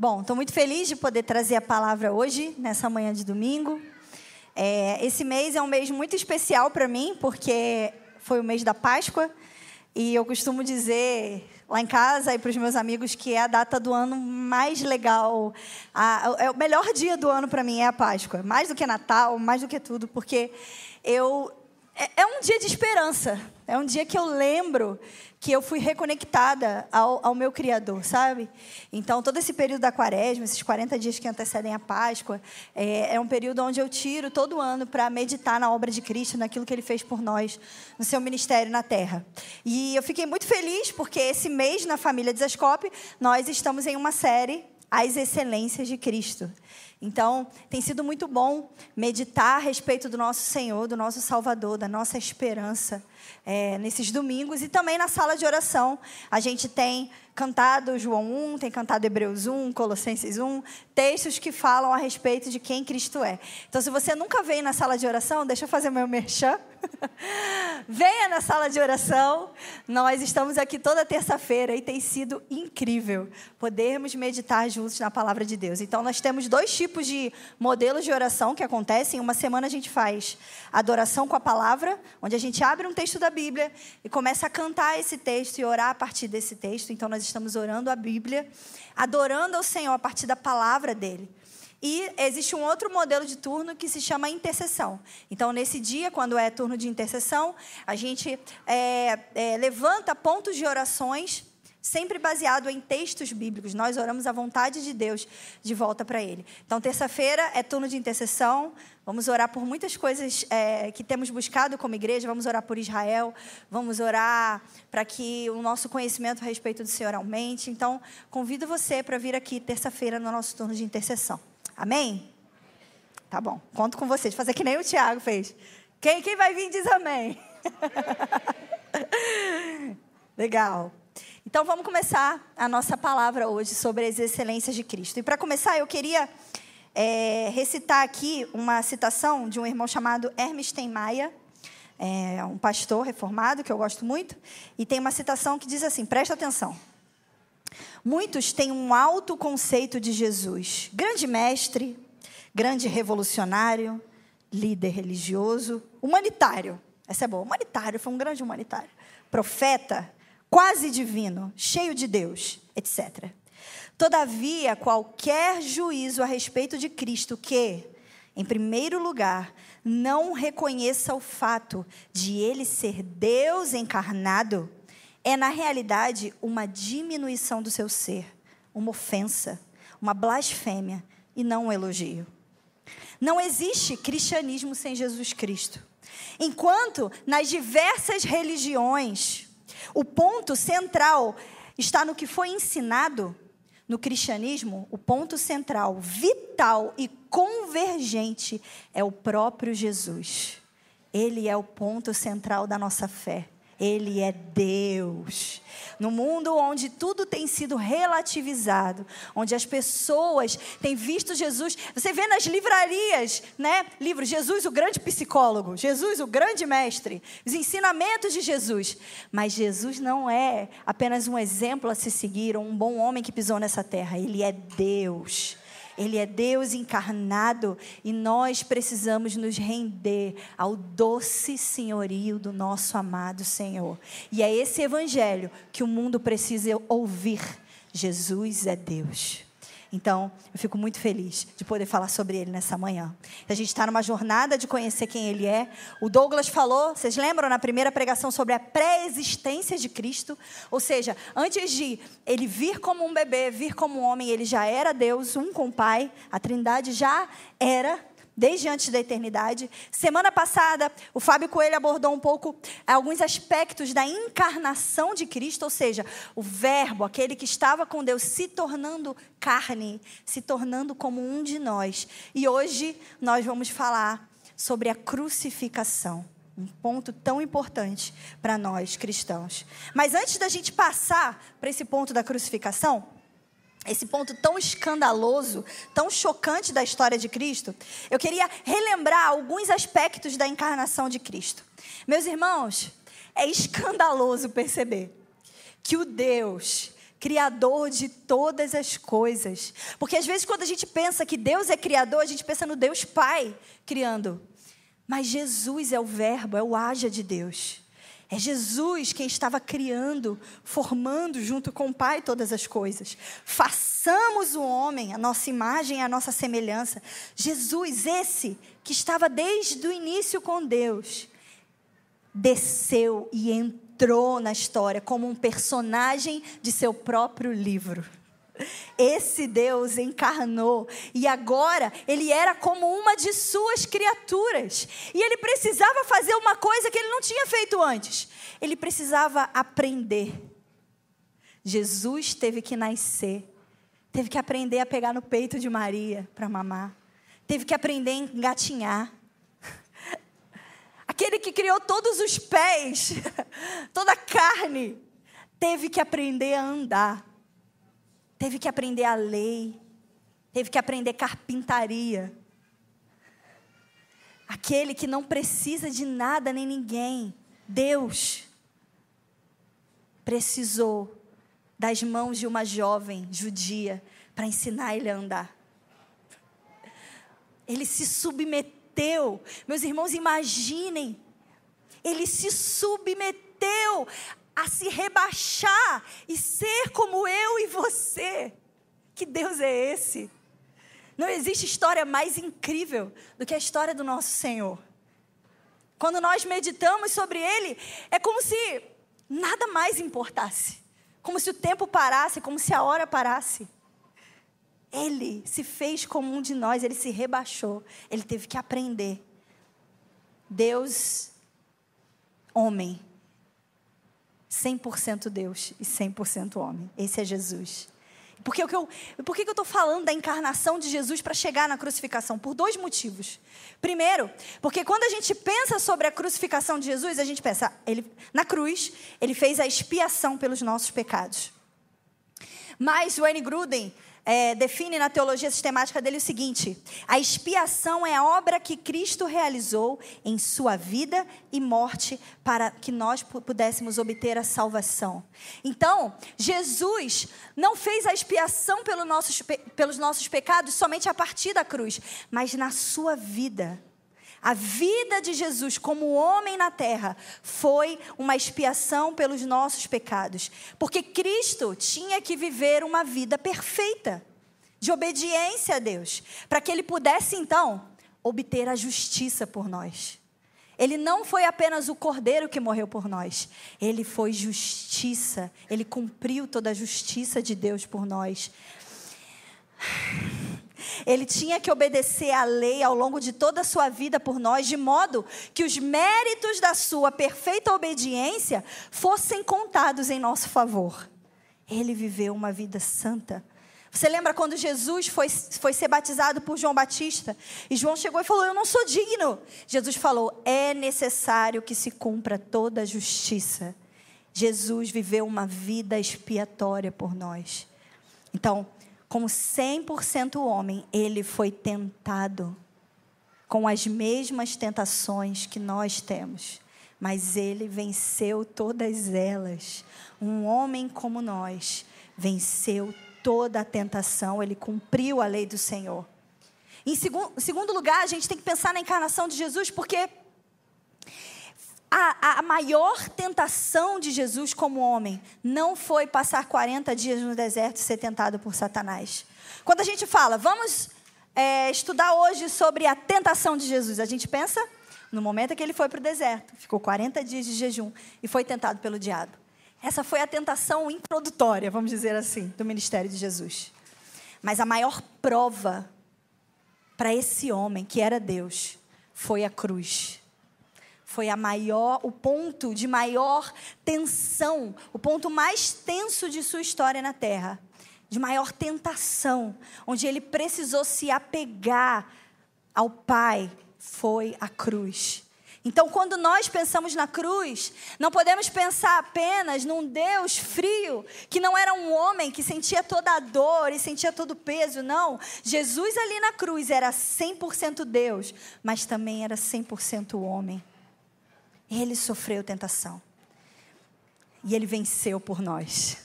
Bom, estou muito feliz de poder trazer a palavra hoje, nessa manhã de domingo. É, esse mês é um mês muito especial para mim, porque foi o mês da Páscoa. E eu costumo dizer lá em casa e para os meus amigos que é a data do ano mais legal. A, é o melhor dia do ano para mim é a Páscoa. Mais do que Natal, mais do que tudo, porque eu. É, é um dia de esperança. É um dia que eu lembro que eu fui reconectada ao, ao, meu Criador, sabe? Então, todo esse período da quaresma, esses 40 dias que antecedem a Páscoa, é, é um período onde eu tiro todo ano para meditar na obra de Cristo, naquilo que Ele fez por nós, no seu ministério na Terra. E eu fiquei muito feliz porque esse mês, na família Desascope, nós estamos em uma série, As Excelências de Cristo. Então, tem sido muito bom meditar a respeito do nosso Senhor, do nosso Salvador, da nossa esperança é, nesses domingos e também na sala de oração. A gente tem cantado João 1, tem cantado Hebreus 1, Colossenses 1, textos que falam a respeito de quem Cristo é. Então, se você nunca veio na sala de oração, deixa eu fazer meu merchan. Venha na sala de oração. Nós estamos aqui toda terça-feira e tem sido incrível podermos meditar juntos na palavra de Deus. Então, nós temos dois tipos de modelos de oração que acontecem. Uma semana a gente faz adoração com a palavra, onde a gente abre um texto da Bíblia e começa a cantar esse texto e orar a partir desse texto. Então, nós estamos orando a Bíblia, adorando ao Senhor a partir da palavra dele. E existe um outro modelo de turno que se chama intercessão. Então, nesse dia, quando é turno de intercessão, a gente é, é, levanta pontos de orações, sempre baseado em textos bíblicos. Nós oramos a vontade de Deus de volta para Ele. Então, terça-feira é turno de intercessão. Vamos orar por muitas coisas é, que temos buscado como igreja. Vamos orar por Israel. Vamos orar para que o nosso conhecimento a respeito do Senhor aumente. Então, convido você para vir aqui terça-feira no nosso turno de intercessão. Amém? Tá bom, conto com vocês. Fazer que nem o Tiago fez. Quem, quem vai vir diz amém. Legal. Então vamos começar a nossa palavra hoje sobre as excelências de Cristo. E para começar, eu queria é, recitar aqui uma citação de um irmão chamado Hermes Steinmeier, é, um pastor reformado que eu gosto muito, e tem uma citação que diz assim: presta atenção. Muitos têm um alto conceito de Jesus, grande mestre, grande revolucionário, líder religioso, humanitário. Essa é boa, humanitário, foi um grande humanitário. Profeta, quase divino, cheio de Deus, etc. Todavia, qualquer juízo a respeito de Cristo que, em primeiro lugar, não reconheça o fato de ele ser Deus encarnado, é, na realidade, uma diminuição do seu ser, uma ofensa, uma blasfêmia e não um elogio. Não existe cristianismo sem Jesus Cristo. Enquanto nas diversas religiões, o ponto central está no que foi ensinado, no cristianismo, o ponto central, vital e convergente é o próprio Jesus. Ele é o ponto central da nossa fé. Ele é Deus. No mundo onde tudo tem sido relativizado, onde as pessoas têm visto Jesus, você vê nas livrarias, né? Livros Jesus, o grande psicólogo, Jesus, o grande mestre, os ensinamentos de Jesus. Mas Jesus não é apenas um exemplo a se seguir, ou um bom homem que pisou nessa terra. Ele é Deus. Ele é Deus encarnado e nós precisamos nos render ao doce senhorio do nosso amado Senhor. E é esse evangelho que o mundo precisa ouvir. Jesus é Deus. Então, eu fico muito feliz de poder falar sobre ele nessa manhã. A gente está numa jornada de conhecer quem ele é. O Douglas falou, vocês lembram na primeira pregação sobre a pré-existência de Cristo? Ou seja, antes de ele vir como um bebê, vir como um homem, ele já era Deus, um com o Pai. A Trindade já era desde antes da eternidade. Semana passada, o Fábio Coelho abordou um pouco alguns aspectos da encarnação de Cristo, ou seja, o Verbo, aquele que estava com Deus, se tornando carne, se tornando como um de nós. E hoje nós vamos falar sobre a crucificação. Um ponto tão importante para nós cristãos. Mas antes da gente passar para esse ponto da crucificação, esse ponto tão escandaloso, tão chocante da história de Cristo, eu queria relembrar alguns aspectos da encarnação de Cristo. Meus irmãos, é escandaloso perceber que o Deus Criador de todas as coisas. Porque às vezes, quando a gente pensa que Deus é Criador, a gente pensa no Deus Pai criando. Mas Jesus é o Verbo, é o haja de Deus. É Jesus quem estava criando, formando junto com o Pai todas as coisas. Façamos o homem, a nossa imagem, a nossa semelhança. Jesus, esse que estava desde o início com Deus, desceu e entrou na história como um personagem de seu próprio livro. Esse Deus encarnou e agora ele era como uma de suas criaturas. E ele precisava fazer uma coisa que ele não tinha feito antes. Ele precisava aprender. Jesus teve que nascer, teve que aprender a pegar no peito de Maria para mamar, teve que aprender a engatinhar. Aquele que criou todos os pés, toda a carne, teve que aprender a andar teve que aprender a lei, teve que aprender carpintaria. Aquele que não precisa de nada nem ninguém, Deus, precisou das mãos de uma jovem judia para ensinar ele a andar. Ele se submeteu, meus irmãos, imaginem, ele se submeteu a se rebaixar e ser como eu e você. Que Deus é esse? Não existe história mais incrível do que a história do nosso Senhor. Quando nós meditamos sobre Ele, é como se nada mais importasse. Como se o tempo parasse, como se a hora parasse. Ele se fez como um de nós, ele se rebaixou, ele teve que aprender. Deus, homem, 100% Deus e 100% homem. Esse é Jesus. Por que, eu, por que eu estou falando da encarnação de Jesus para chegar na crucificação? Por dois motivos. Primeiro, porque quando a gente pensa sobre a crucificação de Jesus, a gente pensa, ele, na cruz, ele fez a expiação pelos nossos pecados. Mas Wayne Gruden, é, define na teologia sistemática dele o seguinte: a expiação é a obra que Cristo realizou em sua vida e morte para que nós pudéssemos obter a salvação. Então, Jesus não fez a expiação pelos nossos, pelos nossos pecados somente a partir da cruz, mas na sua vida. A vida de Jesus como homem na terra foi uma expiação pelos nossos pecados, porque Cristo tinha que viver uma vida perfeita, de obediência a Deus, para que ele pudesse então obter a justiça por nós. Ele não foi apenas o cordeiro que morreu por nós, ele foi justiça, ele cumpriu toda a justiça de Deus por nós. Ele tinha que obedecer à lei ao longo de toda a sua vida por nós, de modo que os méritos da sua perfeita obediência fossem contados em nosso favor. Ele viveu uma vida santa. Você lembra quando Jesus foi, foi ser batizado por João Batista? E João chegou e falou: Eu não sou digno. Jesus falou: É necessário que se cumpra toda a justiça. Jesus viveu uma vida expiatória por nós. Então, como 100% homem, ele foi tentado com as mesmas tentações que nós temos, mas ele venceu todas elas. Um homem como nós venceu toda a tentação, ele cumpriu a lei do Senhor. Em segundo lugar, a gente tem que pensar na encarnação de Jesus, porque a, a, maior tentação de Jesus como homem não foi passar 40 dias no deserto e ser tentado por Satanás. Quando a gente fala, vamos é, estudar hoje sobre a tentação de Jesus, a gente pensa no momento que ele foi para o deserto, ficou 40 dias de jejum e foi tentado pelo diabo. Essa foi a tentação introdutória, vamos dizer assim, do ministério de Jesus. Mas a maior prova para esse homem, que era Deus, foi a cruz foi a maior, o ponto de maior tensão, o ponto mais tenso de sua história na terra, de maior tentação, onde ele precisou se apegar ao Pai, foi a cruz. Então, quando nós pensamos na cruz, não podemos pensar apenas num Deus frio, que não era um homem que sentia toda a dor e sentia todo o peso, não. Jesus ali na cruz era 100% Deus, mas também era 100% homem. Ele sofreu tentação. E ele venceu por nós.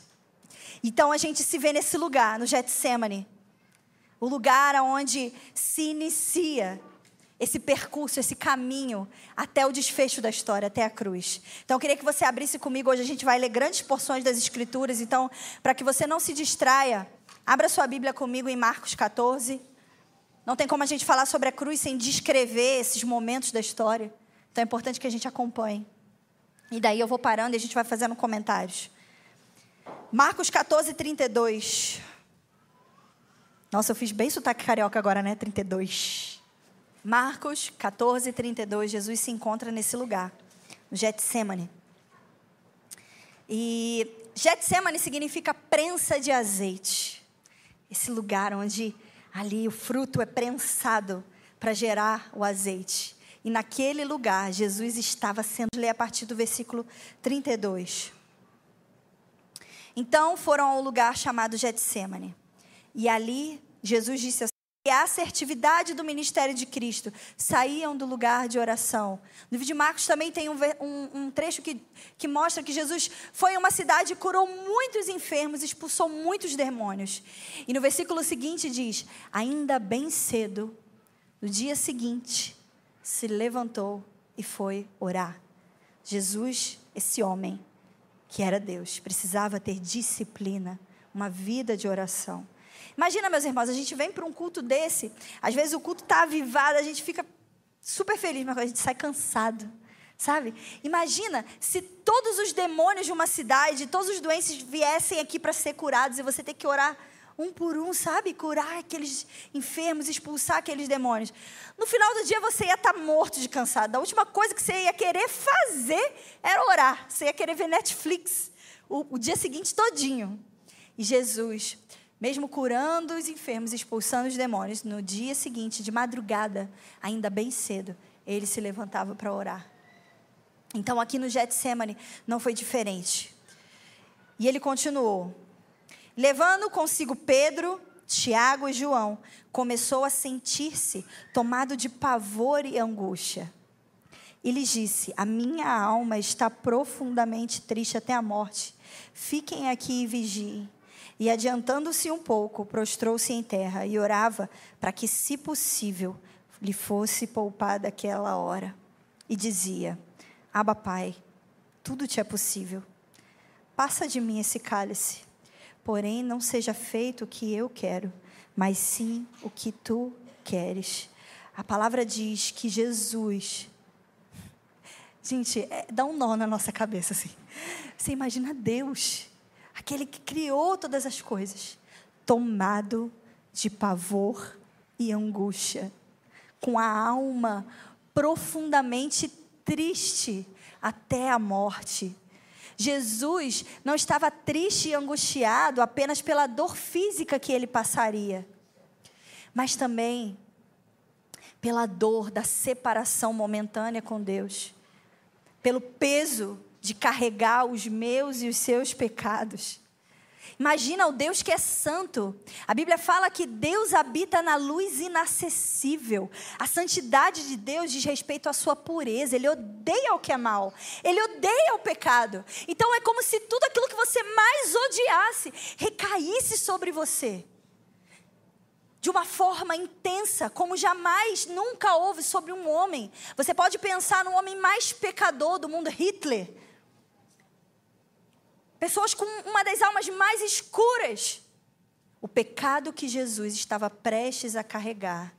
Então a gente se vê nesse lugar, no Getsemane. O lugar onde se inicia esse percurso, esse caminho até o desfecho da história, até a cruz. Então eu queria que você abrisse comigo, hoje a gente vai ler grandes porções das escrituras, então para que você não se distraia, abra sua Bíblia comigo em Marcos 14. Não tem como a gente falar sobre a cruz sem descrever esses momentos da história. Então é importante que a gente acompanhe. E daí eu vou parando e a gente vai fazendo comentários. Marcos 14, 32. Nossa, eu fiz bem sotaque carioca agora, né? 32. Marcos 14, 32. Jesus se encontra nesse lugar, no Getsemane. E Getsemane significa prensa de azeite. Esse lugar onde ali o fruto é prensado para gerar o azeite. E naquele lugar, Jesus estava sendo. Lê a partir do versículo 32. Então foram ao lugar chamado Getsemane. E ali Jesus disse assim, e a assertividade do ministério de Cristo saíam do lugar de oração. No livro de Marcos também tem um, um, um, trecho que, que mostra que Jesus foi em uma cidade e curou muitos enfermos, expulsou muitos demônios. E no versículo seguinte diz: Ainda bem cedo, no dia seguinte, se levantou e foi orar. Jesus, esse homem, que era Deus, precisava ter disciplina, uma vida de oração. Imagina, meus irmãos, a gente vem para um culto desse, às vezes o culto está avivado, a gente fica super feliz, mas a gente sai cansado. Sabe? Imagina se todos os demônios de uma cidade, todos os doentes viessem aqui para ser curados e você ter que orar um por um, sabe? Curar aqueles enfermos, expulsar aqueles demônios. No final do dia você ia estar morto de cansado. A última coisa que você ia querer fazer era orar. Você ia querer ver Netflix o, o dia seguinte todinho. E Jesus, mesmo curando os enfermos, expulsando os demônios, no dia seguinte, de madrugada, ainda bem cedo, ele se levantava para orar. Então aqui no Getsemane não foi diferente. E ele continuou: Levando consigo Pedro, Tiago e João, começou a sentir-se tomado de pavor e angústia. E lhes disse: A minha alma está profundamente triste até a morte. Fiquem aqui e vigiem. E adiantando-se um pouco, prostrou-se em terra e orava para que, se possível, lhe fosse poupada aquela hora. E dizia: Aba, Pai, tudo te é possível. Passa de mim esse cálice. Porém, não seja feito o que eu quero, mas sim o que tu queres. A palavra diz que Jesus. Gente, é, dá um nó na nossa cabeça assim. Você imagina Deus, aquele que criou todas as coisas, tomado de pavor e angústia, com a alma profundamente triste até a morte. Jesus não estava triste e angustiado apenas pela dor física que ele passaria, mas também pela dor da separação momentânea com Deus, pelo peso de carregar os meus e os seus pecados. Imagina o Deus que é santo. A Bíblia fala que Deus habita na luz inacessível. A santidade de Deus diz respeito à sua pureza. Ele odeia o que é mal. Ele odeia o pecado. Então é como se tudo aquilo que você mais odiasse recaísse sobre você. De uma forma intensa, como jamais nunca houve sobre um homem. Você pode pensar no homem mais pecador do mundo, Hitler pessoas com uma das almas mais escuras. O pecado que Jesus estava prestes a carregar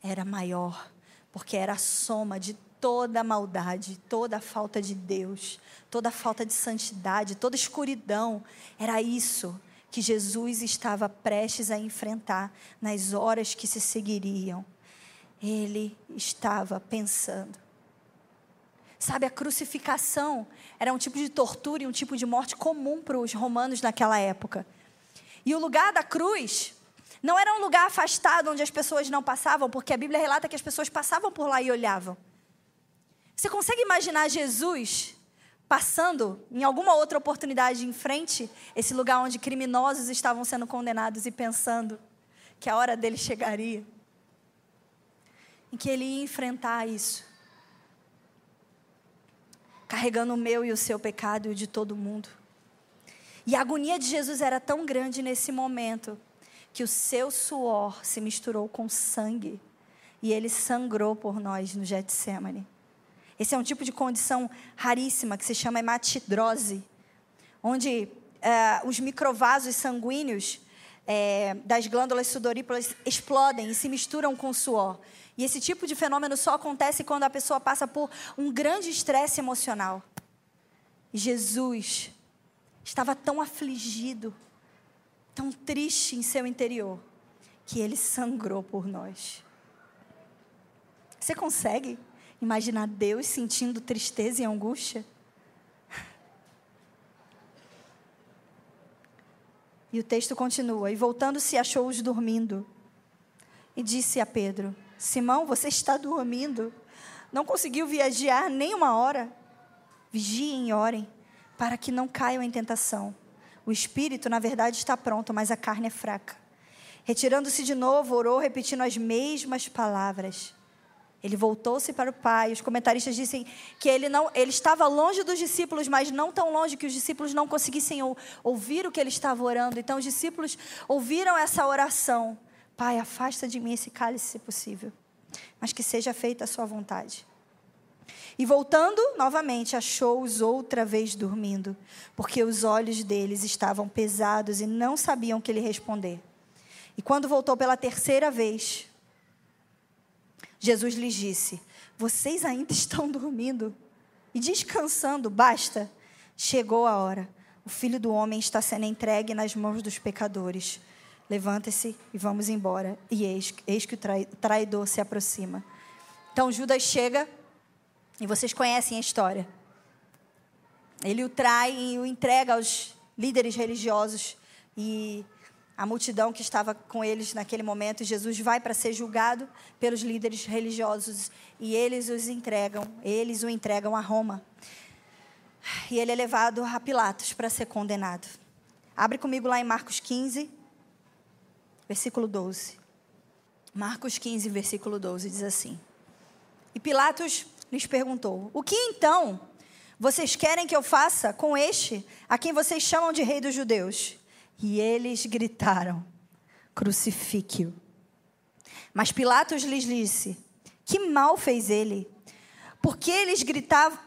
era maior, porque era a soma de toda a maldade, toda a falta de Deus, toda a falta de santidade, toda a escuridão. Era isso que Jesus estava prestes a enfrentar nas horas que se seguiriam. Ele estava pensando Sabe, a crucificação era um tipo de tortura e um tipo de morte comum para os romanos naquela época. E o lugar da cruz não era um lugar afastado onde as pessoas não passavam, porque a Bíblia relata que as pessoas passavam por lá e olhavam. Você consegue imaginar Jesus passando em alguma outra oportunidade em frente esse lugar onde criminosos estavam sendo condenados e pensando que a hora dele chegaria? Em que ele ia enfrentar isso carregando o meu e o seu pecado e o de todo mundo. E a agonia de Jesus era tão grande nesse momento que o seu suor se misturou com sangue e ele sangrou por nós no Getsemane. Esse é um tipo de condição raríssima que se chama hematidrose, onde eh, os microvasos sanguíneos é, das glândulas sudoríparas explodem e se misturam com o suor. E esse tipo de fenômeno só acontece quando a pessoa passa por um grande estresse emocional. Jesus estava tão afligido, tão triste em seu interior, que ele sangrou por nós. Você consegue imaginar Deus sentindo tristeza e angústia? E o texto continua: E voltando-se, achou-os dormindo. E disse a Pedro: Simão, você está dormindo? Não conseguiu viajar nem uma hora? Vigiem e orem, para que não caiam em tentação. O espírito, na verdade, está pronto, mas a carne é fraca. Retirando-se de novo, orou, repetindo as mesmas palavras. Ele voltou-se para o pai. Os comentaristas dizem que ele não, ele estava longe dos discípulos, mas não tão longe que os discípulos não conseguissem ouvir o que ele estava orando. Então os discípulos ouviram essa oração. Pai, afasta de mim esse cálice, se possível, mas que seja feita a sua vontade. E voltando novamente, achou-os outra vez dormindo, porque os olhos deles estavam pesados e não sabiam que lhe responder. E quando voltou pela terceira vez, Jesus lhes disse: Vocês ainda estão dormindo e descansando, basta. Chegou a hora. O filho do homem está sendo entregue nas mãos dos pecadores. Levanta-se e vamos embora. E eis, eis que o traidor se aproxima. Então Judas chega, e vocês conhecem a história. Ele o trai e o entrega aos líderes religiosos. E a multidão que estava com eles naquele momento, Jesus vai para ser julgado pelos líderes religiosos e eles os entregam, eles o entregam a Roma. E ele é levado a Pilatos para ser condenado. Abre comigo lá em Marcos 15, versículo 12. Marcos 15, versículo 12 diz assim: E Pilatos lhes perguntou: O que então vocês querem que eu faça com este, a quem vocês chamam de rei dos judeus? E eles gritaram: Crucifique-o. Mas Pilatos lhes disse: Que mal fez ele? Porque eles gritavam,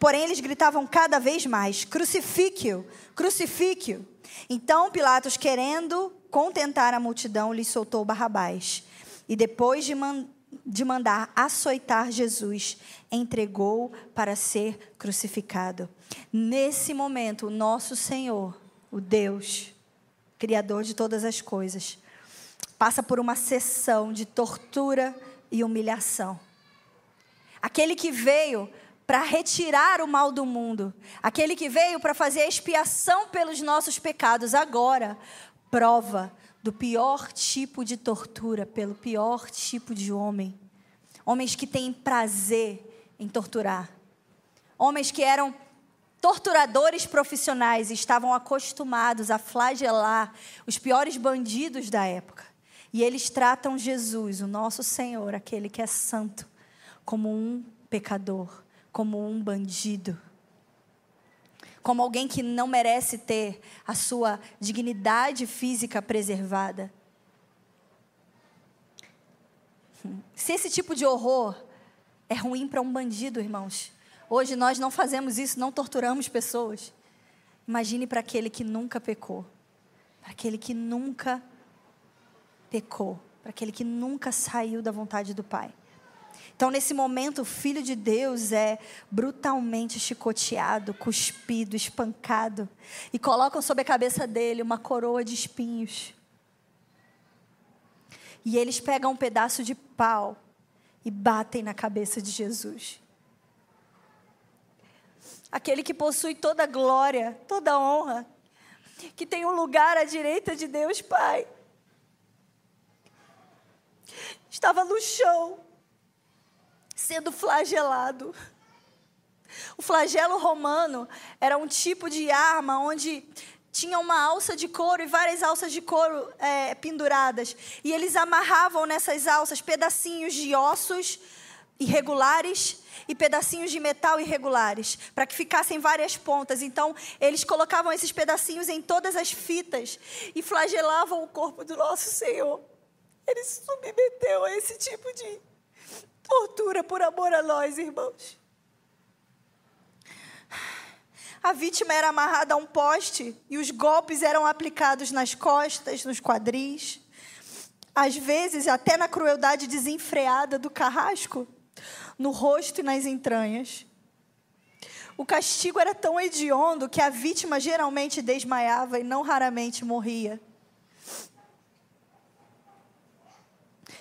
porém eles gritavam cada vez mais: Crucifique-o, crucifique-o. Então Pilatos, querendo contentar a multidão, lhe soltou Barrabás. E depois de, man de mandar açoitar Jesus, entregou para ser crucificado. Nesse momento, o nosso Senhor, o Deus, Criador de todas as coisas, passa por uma sessão de tortura e humilhação. Aquele que veio para retirar o mal do mundo, aquele que veio para fazer expiação pelos nossos pecados, agora prova do pior tipo de tortura, pelo pior tipo de homem. Homens que têm prazer em torturar. Homens que eram torturadores profissionais e estavam acostumados a flagelar os piores bandidos da época. E eles tratam Jesus, o nosso Senhor, aquele que é santo, como um pecador, como um bandido como alguém que não merece ter a sua dignidade física preservada. Se esse tipo de horror é ruim para um bandido, irmãos, hoje nós não fazemos isso, não torturamos pessoas. Imagine para aquele que nunca pecou, para aquele que nunca pecou, para aquele que nunca saiu da vontade do Pai. Então, nesse momento, o filho de Deus é brutalmente chicoteado, cuspido, espancado, e colocam sobre a cabeça dele uma coroa de espinhos. E eles pegam um pedaço de pau e batem na cabeça de Jesus. Aquele que possui toda a glória, toda a honra, que tem um lugar à direita de Deus, Pai. Estava no chão, sendo flagelado. O flagelo romano era um tipo de arma onde tinha uma alça de couro e várias alças de couro é, penduradas. E eles amarravam nessas alças pedacinhos de ossos irregulares e pedacinhos de metal irregulares, para que ficassem várias pontas. Então, eles colocavam esses pedacinhos em todas as fitas e flagelavam o corpo do nosso Senhor. Ele se submeteu a esse tipo de tortura por amor a nós, irmãos. A vítima era amarrada a um poste e os golpes eram aplicados nas costas, nos quadris, às vezes até na crueldade desenfreada do carrasco no rosto e nas entranhas. O castigo era tão hediondo que a vítima geralmente desmaiava e não raramente morria.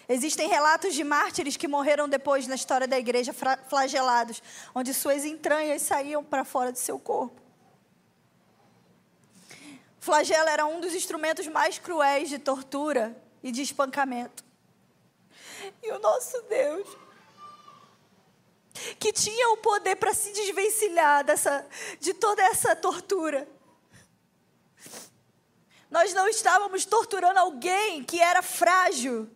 Existem relatos de mártires que morreram depois na história da igreja flagelados, onde suas entranhas saíam para fora de seu corpo. Flagelo era um dos instrumentos mais cruéis de tortura e de espancamento. E o nosso Deus que tinha o poder para se desvencilhar dessa, de toda essa tortura. Nós não estávamos torturando alguém que era frágil,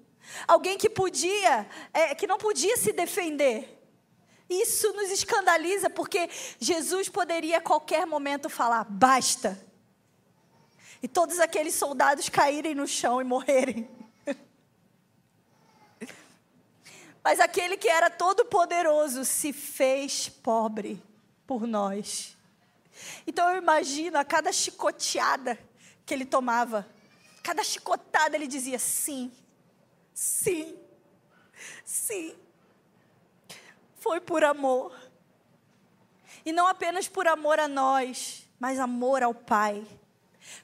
alguém que podia, é, que não podia se defender. Isso nos escandaliza porque Jesus poderia a qualquer momento falar: basta. E todos aqueles soldados caírem no chão e morrerem. Mas aquele que era todo-poderoso se fez pobre por nós. Então eu imagino a cada chicoteada que ele tomava, cada chicotada ele dizia sim, sim, sim. Foi por amor. E não apenas por amor a nós, mas amor ao Pai,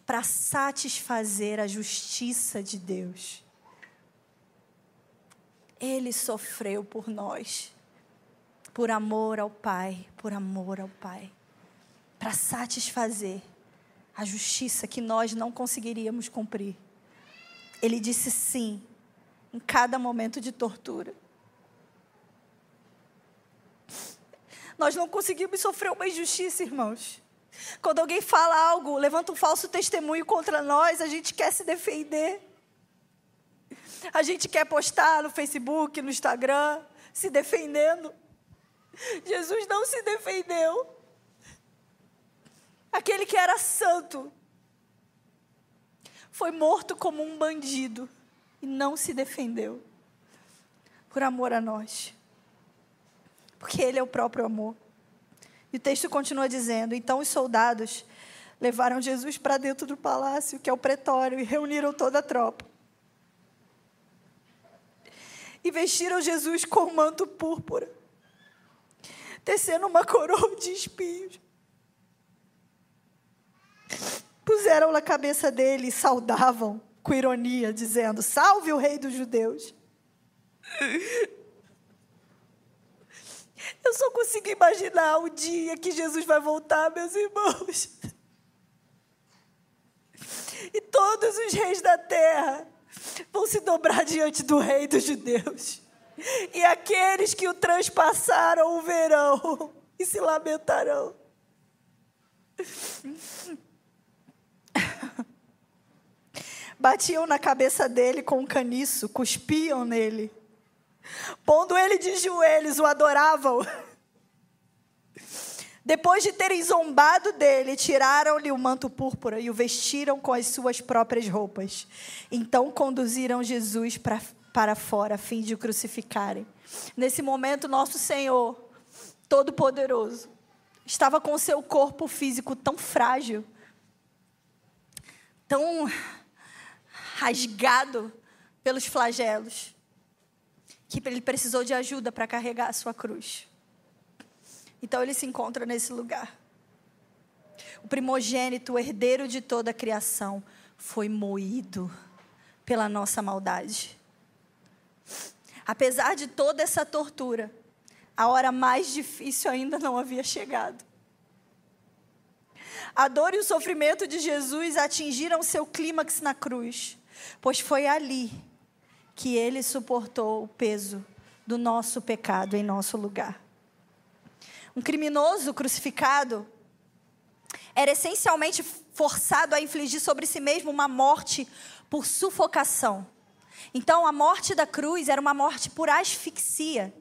para satisfazer a justiça de Deus. Ele sofreu por nós, por amor ao Pai, por amor ao Pai, para satisfazer a justiça que nós não conseguiríamos cumprir. Ele disse sim em cada momento de tortura. Nós não conseguimos sofrer uma injustiça, irmãos. Quando alguém fala algo, levanta um falso testemunho contra nós, a gente quer se defender. A gente quer postar no Facebook, no Instagram, se defendendo. Jesus não se defendeu. Aquele que era santo foi morto como um bandido e não se defendeu por amor a nós. Porque ele é o próprio amor. E o texto continua dizendo: Então os soldados levaram Jesus para dentro do palácio, que é o pretório, e reuniram toda a tropa e vestiram Jesus com manto púrpura, tecendo uma coroa de espinhos. Puseram na cabeça dele e saudavam com ironia, dizendo: Salve o Rei dos Judeus. Eu só consigo imaginar o dia que Jesus vai voltar, meus irmãos. E todos os reis da terra vão se dobrar diante do Rei dos Judeus. E aqueles que o transpassaram o verão e se lamentarão. Batiam na cabeça dele com um caniço, cuspiam nele. Pondo ele de joelhos, o adoravam. Depois de terem zombado dele, tiraram-lhe o manto púrpura e o vestiram com as suas próprias roupas. Então conduziram Jesus para, para fora, a fim de o crucificarem. Nesse momento, nosso Senhor, Todo-Poderoso, estava com o seu corpo físico tão frágil, tão rasgado pelos flagelos, que ele precisou de ajuda para carregar a sua cruz. Então ele se encontra nesse lugar. O primogênito, o herdeiro de toda a criação, foi moído pela nossa maldade. Apesar de toda essa tortura, a hora mais difícil ainda não havia chegado. A dor e o sofrimento de Jesus atingiram seu clímax na cruz, pois foi ali que ele suportou o peso do nosso pecado em nosso lugar. Um criminoso crucificado era essencialmente forçado a infligir sobre si mesmo uma morte por sufocação. Então, a morte da cruz era uma morte por asfixia.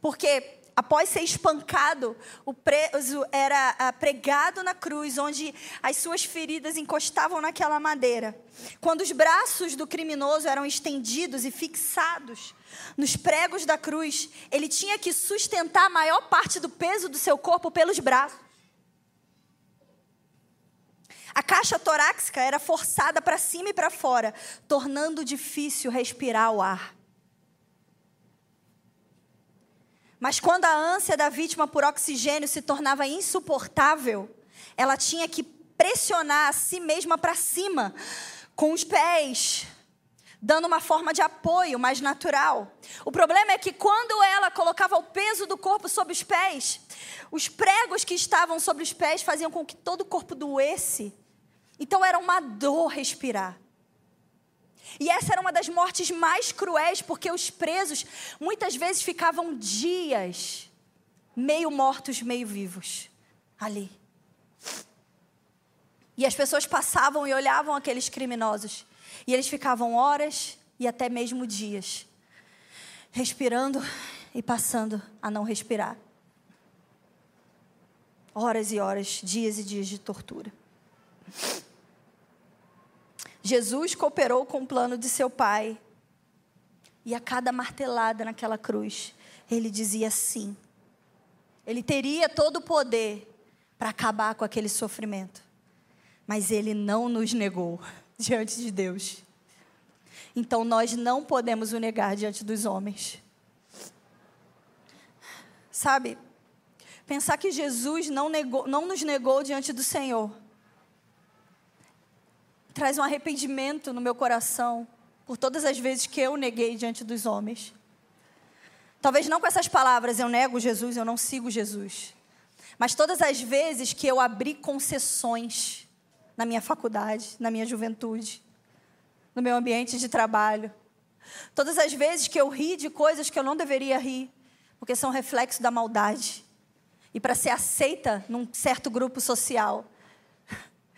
Porque após ser espancado, o preso era ah, pregado na cruz, onde as suas feridas encostavam naquela madeira. Quando os braços do criminoso eram estendidos e fixados nos pregos da cruz, ele tinha que sustentar a maior parte do peso do seu corpo pelos braços. A caixa torácica era forçada para cima e para fora, tornando difícil respirar o ar. Mas quando a ânsia da vítima por oxigênio se tornava insuportável, ela tinha que pressionar a si mesma para cima, com os pés, dando uma forma de apoio mais natural. O problema é que quando ela colocava o peso do corpo sobre os pés, os pregos que estavam sobre os pés faziam com que todo o corpo doesse então era uma dor respirar. E essa era uma das mortes mais cruéis, porque os presos muitas vezes ficavam dias meio mortos, meio vivos ali. E as pessoas passavam e olhavam aqueles criminosos. E eles ficavam horas e até mesmo dias, respirando e passando a não respirar. Horas e horas, dias e dias de tortura. Jesus cooperou com o plano de seu pai. E a cada martelada naquela cruz, ele dizia sim. Ele teria todo o poder para acabar com aquele sofrimento. Mas ele não nos negou diante de Deus. Então nós não podemos o negar diante dos homens. Sabe, pensar que Jesus não, negou, não nos negou diante do Senhor traz um arrependimento no meu coração por todas as vezes que eu neguei diante dos homens. Talvez não com essas palavras, eu nego Jesus, eu não sigo Jesus. Mas todas as vezes que eu abri concessões na minha faculdade, na minha juventude, no meu ambiente de trabalho. Todas as vezes que eu ri de coisas que eu não deveria rir, porque são reflexo da maldade. E para ser aceita num certo grupo social,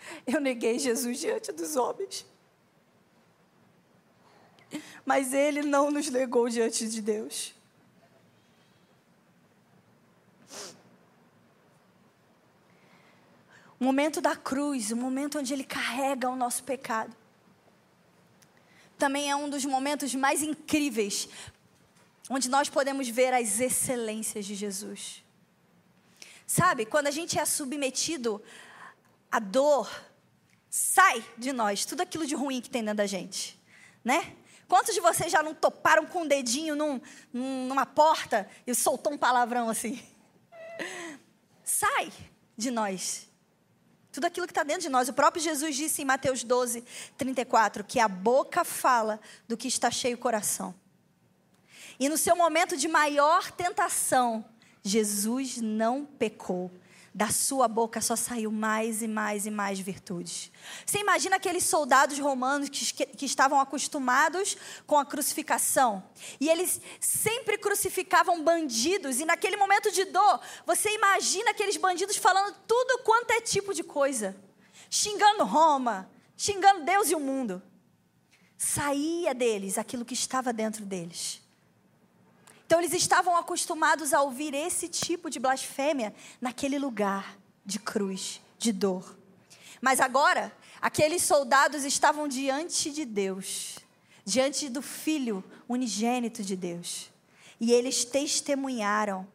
eu neguei Jesus diante dos homens. Mas ele não nos negou diante de Deus. O momento da cruz, o momento onde ele carrega o nosso pecado, também é um dos momentos mais incríveis, onde nós podemos ver as excelências de Jesus. Sabe, quando a gente é submetido a dor sai de nós tudo aquilo de ruim que tem dentro da gente, né? Quantos de vocês já não toparam com o um dedinho num, numa porta e soltou um palavrão assim? Sai de nós. Tudo aquilo que está dentro de nós. O próprio Jesus disse em Mateus 12, 34, que a boca fala do que está cheio o coração. E no seu momento de maior tentação, Jesus não pecou da sua boca só saiu mais e mais e mais virtudes. Você imagina aqueles soldados romanos que, que, que, estavam acostumados com a crucificação. E eles sempre crucificavam bandidos. E naquele momento de dor, você imagina aqueles bandidos falando tudo quanto é tipo de coisa. Xingando Roma, xingando Deus e o mundo. Saía deles aquilo que estava dentro deles. Então eles estavam acostumados a ouvir esse tipo de blasfêmia naquele lugar de cruz, de dor. Mas agora, aqueles soldados estavam diante de Deus, diante do Filho unigênito de Deus. E eles testemunharam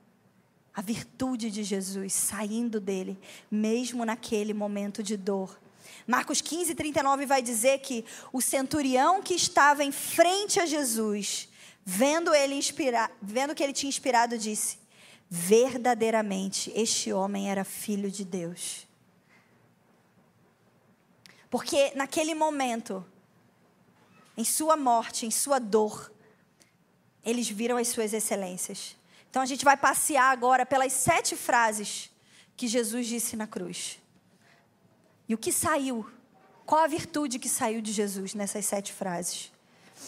a virtude de Jesus saindo dele, mesmo naquele momento de dor. Marcos 15, 39 vai dizer que o centurião que estava em frente a Jesus Vendo ele inspirar, vendo que ele tinha inspirado, disse: Verdadeiramente este homem era filho de Deus. Porque naquele momento, em sua morte, em sua dor, eles viram as suas excelências. Então a gente vai passear agora pelas sete frases que Jesus disse na cruz. E o que saiu? Qual a virtude que saiu de Jesus nessas sete frases?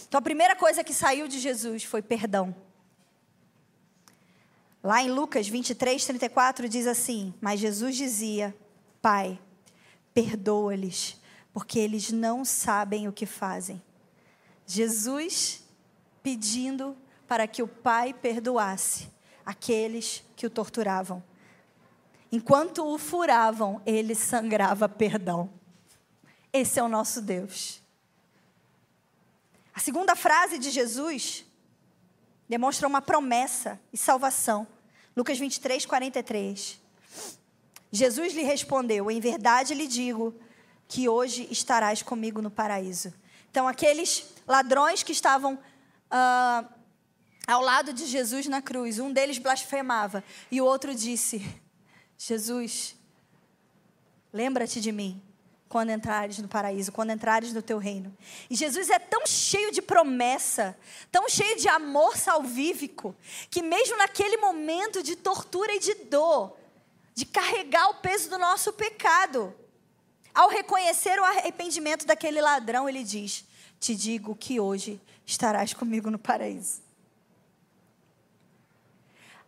Então a primeira coisa que saiu de Jesus foi perdão. Lá em Lucas 23, 34 diz assim: Mas Jesus dizia, Pai, perdoa-lhes, porque eles não sabem o que fazem. Jesus pedindo para que o Pai perdoasse aqueles que o torturavam. Enquanto o furavam, ele sangrava perdão. Esse é o nosso Deus. A segunda frase de Jesus demonstra uma promessa e salvação. Lucas 23, 43. Jesus lhe respondeu: Em verdade lhe digo que hoje estarás comigo no paraíso. Então, aqueles ladrões que estavam uh, ao lado de Jesus na cruz, um deles blasfemava e o outro disse: Jesus, lembra-te de mim quando entrares no paraíso, quando entrares no teu reino. E Jesus é tão cheio de promessa, tão cheio de amor salvífico, que mesmo naquele momento de tortura e de dor, de carregar o peso do nosso pecado, ao reconhecer o arrependimento daquele ladrão, ele diz: Te digo que hoje estarás comigo no paraíso.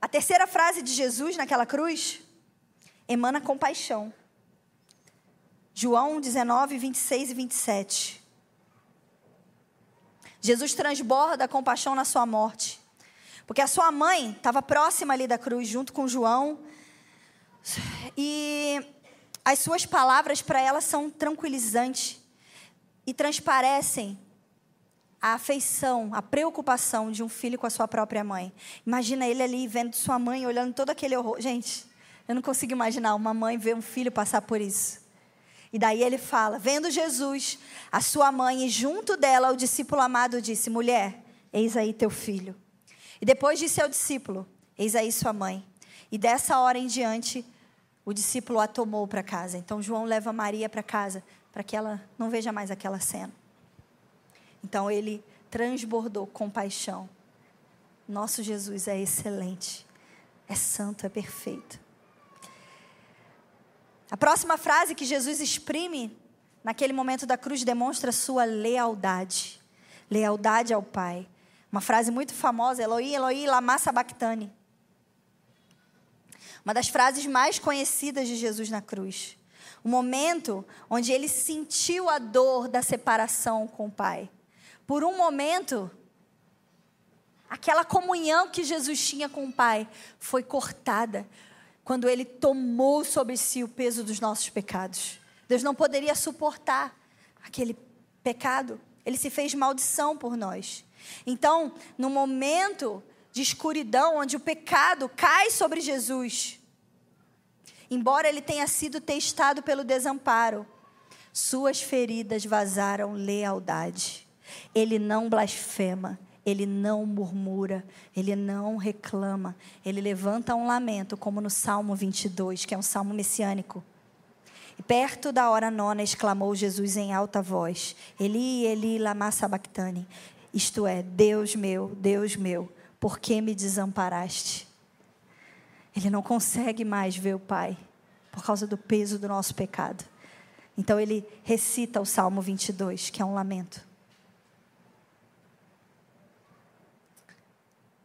A terceira frase de Jesus naquela cruz emana compaixão. João 19, 26 e 27. Jesus transborda a compaixão na sua morte. Porque a sua mãe estava próxima ali da cruz, junto com João. E as suas palavras para ela são tranquilizantes e transparecem a afeição, a preocupação de um filho com a sua própria mãe. Imagina ele ali vendo sua mãe, olhando todo aquele horror. Gente, eu não consigo imaginar uma mãe ver um filho passar por isso. E daí ele fala: vendo Jesus, a sua mãe, e junto dela o discípulo amado disse: Mulher, eis aí teu filho. E depois disse ao discípulo: Eis aí sua mãe. E dessa hora em diante, o discípulo a tomou para casa. Então João leva Maria para casa para que ela não veja mais aquela cena. Então ele transbordou compaixão. Nosso Jesus é excelente, é santo, é perfeito. A próxima frase que Jesus exprime naquele momento da cruz demonstra sua lealdade. Lealdade ao Pai. Uma frase muito famosa, Eloi, Eloi, lama sabachthani. Uma das frases mais conhecidas de Jesus na cruz. O momento onde ele sentiu a dor da separação com o Pai. Por um momento, aquela comunhão que Jesus tinha com o Pai foi cortada quando ele tomou sobre si o peso dos nossos pecados. Deus não poderia suportar aquele pecado. Ele se fez maldição por nós. Então, no momento de escuridão, onde o pecado cai sobre Jesus, embora ele tenha sido testado pelo desamparo, suas feridas vazaram lealdade. Ele não blasfema, ele não murmura, ele não reclama, ele levanta um lamento, como no Salmo 22, que é um salmo messiânico. E perto da hora nona exclamou Jesus em alta voz: Eli, Eli, lama sabachthani. Isto é, Deus meu, Deus meu, por que me desamparaste? Ele não consegue mais ver o Pai por causa do peso do nosso pecado. Então ele recita o Salmo 22, que é um lamento.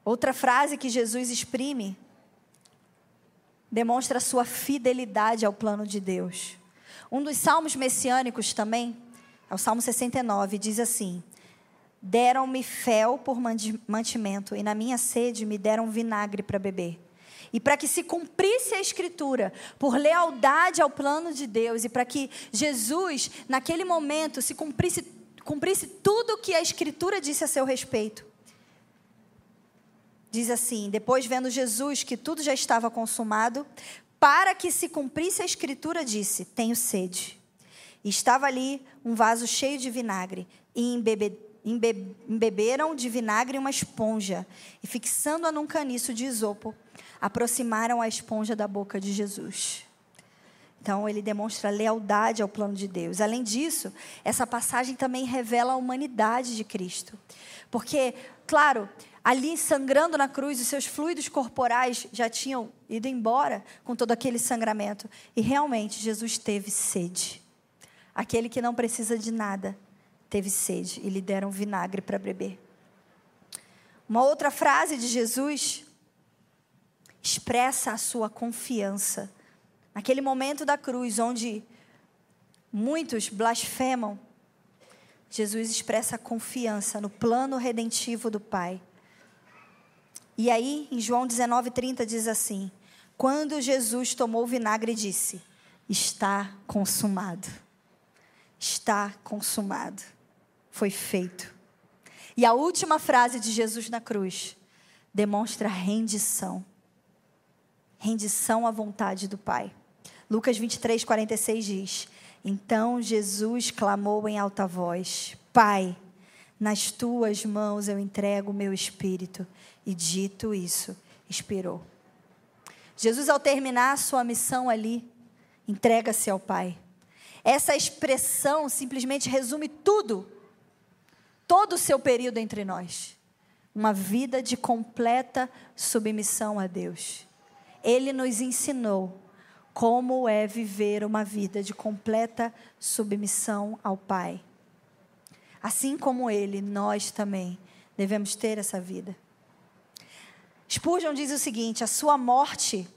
Outra frase que Jesus exprime demonstra a sua fidelidade ao plano de Deus. Um dos salmos messiânicos também, é o Salmo 69, diz assim: Deram-me fel por mantimento, e na minha sede me deram vinagre para beber. E para que se cumprisse a Escritura, por lealdade ao plano de Deus, e para que Jesus, naquele momento, se cumprisse, cumprisse tudo o que a Escritura disse a seu respeito. Diz assim: Depois, vendo Jesus que tudo já estava consumado, para que se cumprisse a Escritura, disse: Tenho sede. E estava ali um vaso cheio de vinagre, e embebe embeberam de vinagre uma esponja, e fixando-a num caniço de isopo, aproximaram a esponja da boca de Jesus. Então, ele demonstra lealdade ao plano de Deus. Além disso, essa passagem também revela a humanidade de Cristo. Porque, claro, ali sangrando na cruz, os seus fluidos corporais já tinham ido embora com todo aquele sangramento. E realmente, Jesus teve sede. Aquele que não precisa de nada teve sede e lhe deram vinagre para beber. Uma outra frase de Jesus expressa a sua confiança. Naquele momento da cruz, onde muitos blasfemam, Jesus expressa confiança no plano redentivo do Pai. E aí, em João 19:30 diz assim: Quando Jesus tomou o vinagre, disse: Está consumado. Está consumado. Foi feito. E a última frase de Jesus na cruz demonstra rendição. Rendição à vontade do Pai. Lucas 23, 46 diz: Então Jesus clamou em alta voz: Pai, nas tuas mãos eu entrego o meu espírito. E dito isso, expirou. Jesus, ao terminar a sua missão ali, entrega-se ao Pai. Essa expressão simplesmente resume tudo, todo o seu período entre nós. Uma vida de completa submissão a Deus. Ele nos ensinou como é viver uma vida de completa submissão ao Pai. Assim como Ele, nós também devemos ter essa vida. Spurgeon diz o seguinte: a sua morte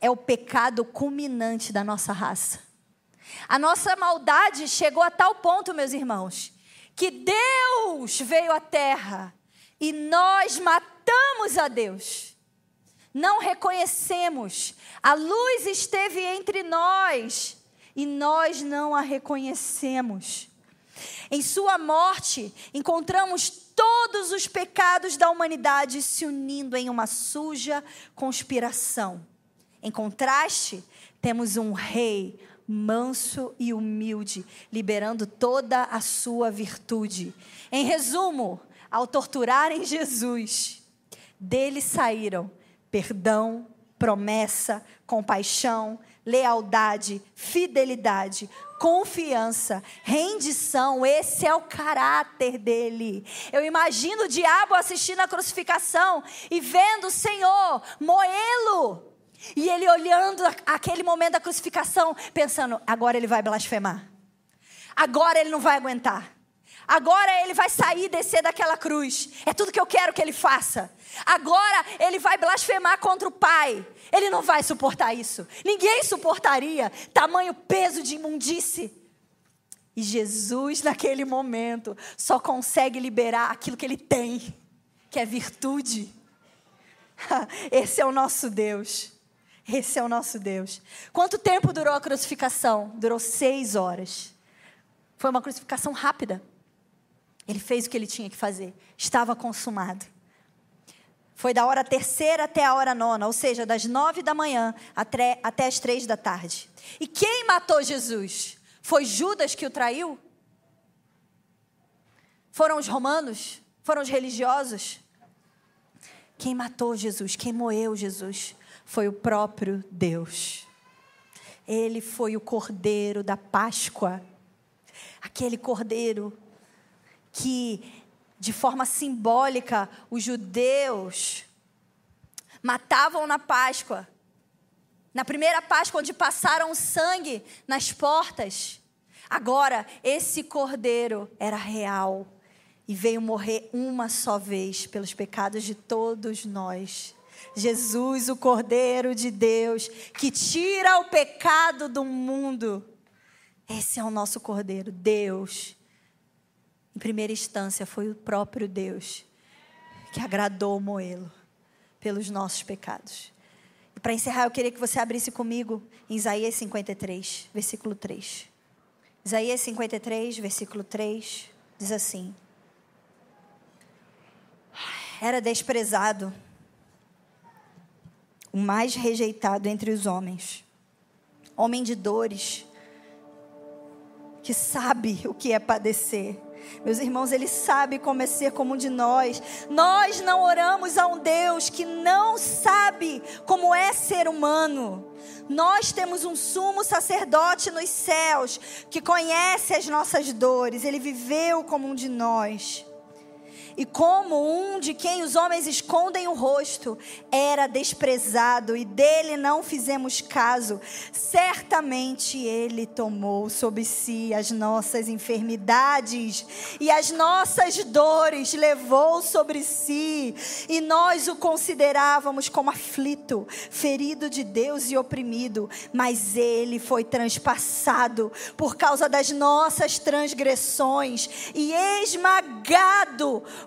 é o pecado culminante da nossa raça. A nossa maldade chegou a tal ponto, meus irmãos, que Deus veio à terra e nós matamos a Deus. Não reconhecemos. A luz esteve entre nós e nós não a reconhecemos. Em sua morte, encontramos todos os pecados da humanidade se unindo em uma suja conspiração. Em contraste, temos um rei manso e humilde, liberando toda a sua virtude. Em resumo, ao torturarem Jesus, dele saíram perdão, promessa, compaixão, lealdade, fidelidade, confiança, rendição, esse é o caráter dele. Eu imagino o diabo assistindo a crucificação e vendo o Senhor moê-lo. E ele olhando aquele momento da crucificação, pensando: agora ele vai blasfemar. Agora ele não vai aguentar. Agora ele vai sair e descer daquela cruz. É tudo que eu quero que ele faça. Agora ele vai blasfemar contra o Pai. Ele não vai suportar isso. Ninguém suportaria tamanho peso de imundície. E Jesus, naquele momento, só consegue liberar aquilo que ele tem, que é virtude. Esse é o nosso Deus. Esse é o nosso Deus. Quanto tempo durou a crucificação? Durou seis horas. Foi uma crucificação rápida. Ele fez o que ele tinha que fazer. Estava consumado. Foi da hora terceira até a hora nona, ou seja, das nove da manhã até, até as três da tarde. E quem matou Jesus? Foi Judas que o traiu? Foram os romanos? Foram os religiosos? Quem matou Jesus? Quem moeu Jesus? Foi o próprio Deus. Ele foi o cordeiro da Páscoa. Aquele cordeiro que, de forma simbólica, os judeus matavam na Páscoa. Na primeira Páscoa, onde passaram sangue nas portas. Agora, esse cordeiro era real e veio morrer uma só vez pelos pecados de todos nós. Jesus, o Cordeiro de Deus, que tira o pecado do mundo. Esse é o nosso Cordeiro, Deus em primeira instância, foi o próprio Deus que agradou Moelo pelos nossos pecados. E para encerrar, eu queria que você abrisse comigo em Isaías 53, versículo 3. Isaías 53, versículo 3, diz assim: Era desprezado, o mais rejeitado entre os homens, homem de dores, que sabe o que é padecer meus irmãos, Ele sabe como é ser como um de nós. Nós não oramos a um Deus que não sabe como é ser humano. Nós temos um sumo sacerdote nos céus que conhece as nossas dores. Ele viveu como um de nós e como um de quem os homens escondem o rosto, era desprezado e dele não fizemos caso. Certamente ele tomou sobre si as nossas enfermidades e as nossas dores levou sobre si, e nós o considerávamos como aflito, ferido de Deus e oprimido, mas ele foi transpassado por causa das nossas transgressões e esmagado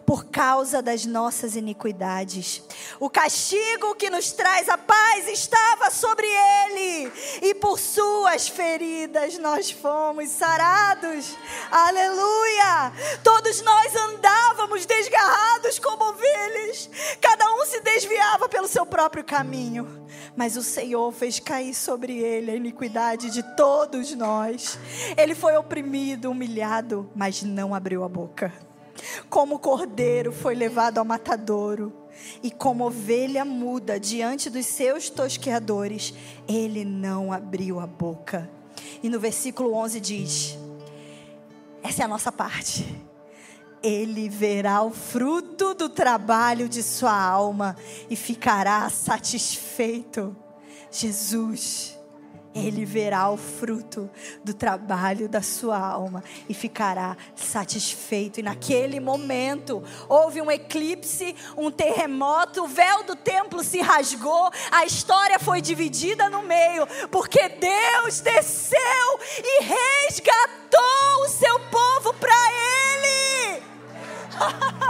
por causa das nossas iniquidades. O castigo que nos traz a paz estava sobre ele, e por suas feridas nós fomos sarados. Aleluia! Todos nós andávamos desgarrados como ovelhas, cada um se desviava pelo seu próprio caminho mas o Senhor fez cair sobre ele a iniquidade de todos nós. Ele foi oprimido, humilhado, mas não abriu a boca. Como cordeiro foi levado ao matadouro, e como ovelha muda diante dos seus tosqueadores, ele não abriu a boca. E no versículo 11 diz: essa é a nossa parte ele verá o fruto do trabalho de sua alma e ficará satisfeito. Jesus, ele verá o fruto do trabalho da sua alma e ficará satisfeito. E naquele momento houve um eclipse, um terremoto, o véu do templo se rasgou, a história foi dividida no meio, porque Deus desceu e resgatou o seu povo para ele.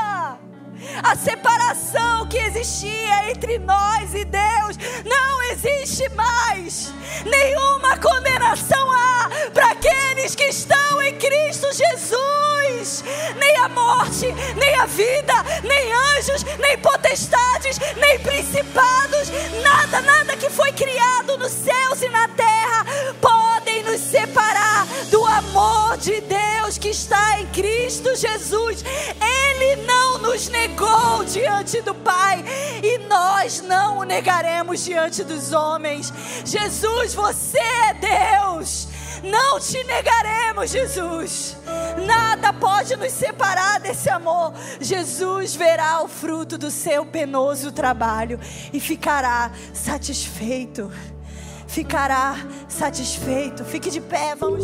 A separação que existia entre nós e Deus não existe mais. Nenhuma condenação há para aqueles que estão em Cristo Jesus. Nem a morte, nem a vida, nem anjos, nem potestades, nem principados, nada, nada que foi criado nos céus e na terra podem nos separar amor de Deus que está em Cristo Jesus. Ele não nos negou diante do Pai e nós não o negaremos diante dos homens. Jesus, você é Deus. Não te negaremos, Jesus. Nada pode nos separar desse amor. Jesus verá o fruto do seu penoso trabalho e ficará satisfeito. Ficará satisfeito. Fique de pé, vamos.